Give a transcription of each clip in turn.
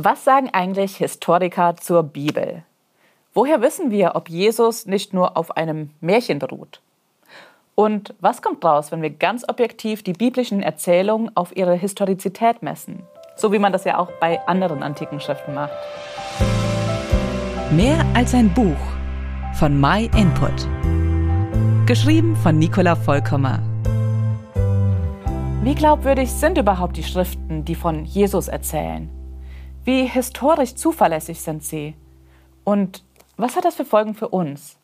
Was sagen eigentlich Historiker zur Bibel? Woher wissen wir, ob Jesus nicht nur auf einem Märchen beruht? Und was kommt raus, wenn wir ganz objektiv die biblischen Erzählungen auf ihre Historizität messen? So wie man das ja auch bei anderen antiken Schriften macht. Mehr als ein Buch von My Input. Geschrieben von Nicola Vollkommer. Wie glaubwürdig sind überhaupt die Schriften, die von Jesus erzählen? Wie historisch zuverlässig sind sie? Und was hat das für Folgen für uns?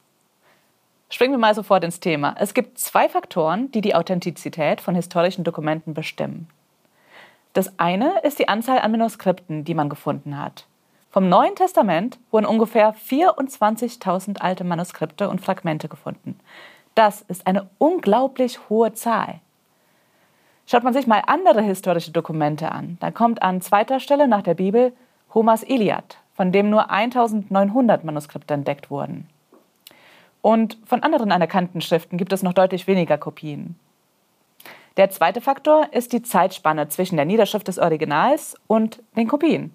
Springen wir mal sofort ins Thema. Es gibt zwei Faktoren, die die Authentizität von historischen Dokumenten bestimmen. Das eine ist die Anzahl an Manuskripten, die man gefunden hat. Vom Neuen Testament wurden ungefähr 24.000 alte Manuskripte und Fragmente gefunden. Das ist eine unglaublich hohe Zahl. Schaut man sich mal andere historische Dokumente an, dann kommt an zweiter Stelle nach der Bibel Homers Iliad, von dem nur 1900 Manuskripte entdeckt wurden. Und von anderen anerkannten Schriften gibt es noch deutlich weniger Kopien. Der zweite Faktor ist die Zeitspanne zwischen der Niederschrift des Originals und den Kopien.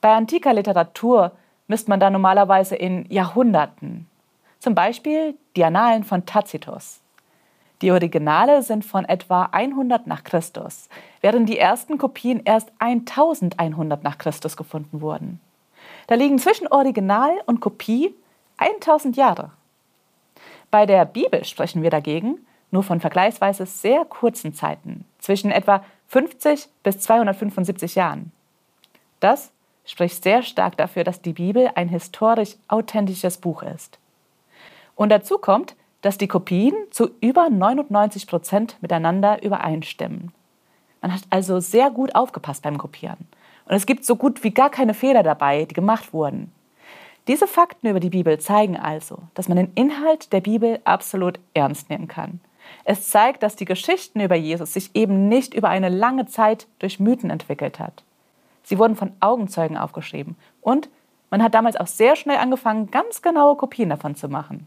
Bei antiker Literatur misst man da normalerweise in Jahrhunderten. Zum Beispiel die Annalen von Tacitus. Die Originale sind von etwa 100 nach Christus, während die ersten Kopien erst 1100 nach Christus gefunden wurden. Da liegen zwischen Original und Kopie 1000 Jahre. Bei der Bibel sprechen wir dagegen nur von vergleichsweise sehr kurzen Zeiten, zwischen etwa 50 bis 275 Jahren. Das spricht sehr stark dafür, dass die Bibel ein historisch authentisches Buch ist. Und dazu kommt, dass die Kopien zu über 99 Prozent miteinander übereinstimmen. Man hat also sehr gut aufgepasst beim Kopieren. Und es gibt so gut wie gar keine Fehler dabei, die gemacht wurden. Diese Fakten über die Bibel zeigen also, dass man den Inhalt der Bibel absolut ernst nehmen kann. Es zeigt, dass die Geschichten über Jesus sich eben nicht über eine lange Zeit durch Mythen entwickelt hat. Sie wurden von Augenzeugen aufgeschrieben und man hat damals auch sehr schnell angefangen, ganz genaue Kopien davon zu machen.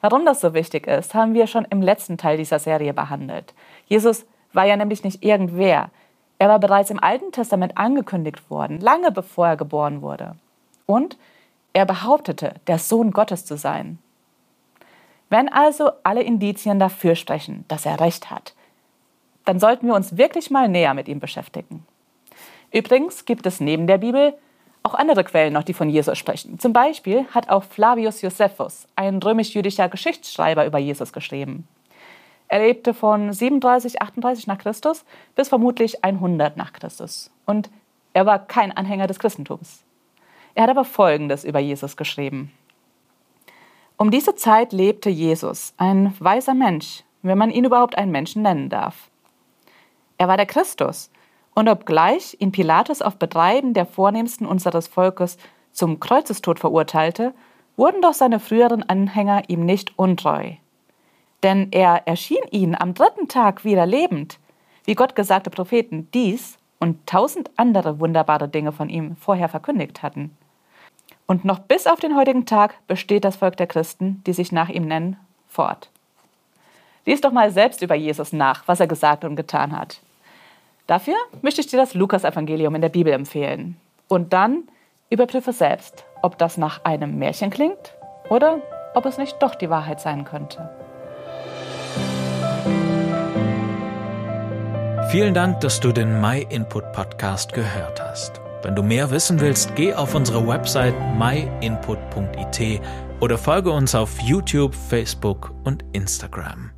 Warum das so wichtig ist, haben wir schon im letzten Teil dieser Serie behandelt. Jesus war ja nämlich nicht irgendwer. Er war bereits im Alten Testament angekündigt worden, lange bevor er geboren wurde. Und er behauptete, der Sohn Gottes zu sein. Wenn also alle Indizien dafür sprechen, dass er recht hat, dann sollten wir uns wirklich mal näher mit ihm beschäftigen. Übrigens gibt es neben der Bibel auch andere Quellen noch, die von Jesus sprechen. Zum Beispiel hat auch Flavius Josephus, ein römisch-jüdischer Geschichtsschreiber, über Jesus geschrieben. Er lebte von 37, 38 nach Christus bis vermutlich 100 nach Christus. Und er war kein Anhänger des Christentums. Er hat aber Folgendes über Jesus geschrieben. Um diese Zeit lebte Jesus, ein weiser Mensch, wenn man ihn überhaupt einen Menschen nennen darf. Er war der Christus, und obgleich ihn Pilatus auf Betreiben der Vornehmsten unseres Volkes zum Kreuzestod verurteilte, wurden doch seine früheren Anhänger ihm nicht untreu. Denn er erschien ihnen am dritten Tag wieder lebend, wie Gott gesagte Propheten dies und tausend andere wunderbare Dinge von ihm vorher verkündigt hatten. Und noch bis auf den heutigen Tag besteht das Volk der Christen, die sich nach ihm nennen, fort. Lies doch mal selbst über Jesus nach, was er gesagt und getan hat. Dafür möchte ich dir das Lukas-Evangelium in der Bibel empfehlen. Und dann überprüfe selbst, ob das nach einem Märchen klingt oder ob es nicht doch die Wahrheit sein könnte. Vielen Dank, dass du den My Input Podcast gehört hast. Wenn du mehr wissen willst, geh auf unsere Website myinput.it oder folge uns auf YouTube, Facebook und Instagram.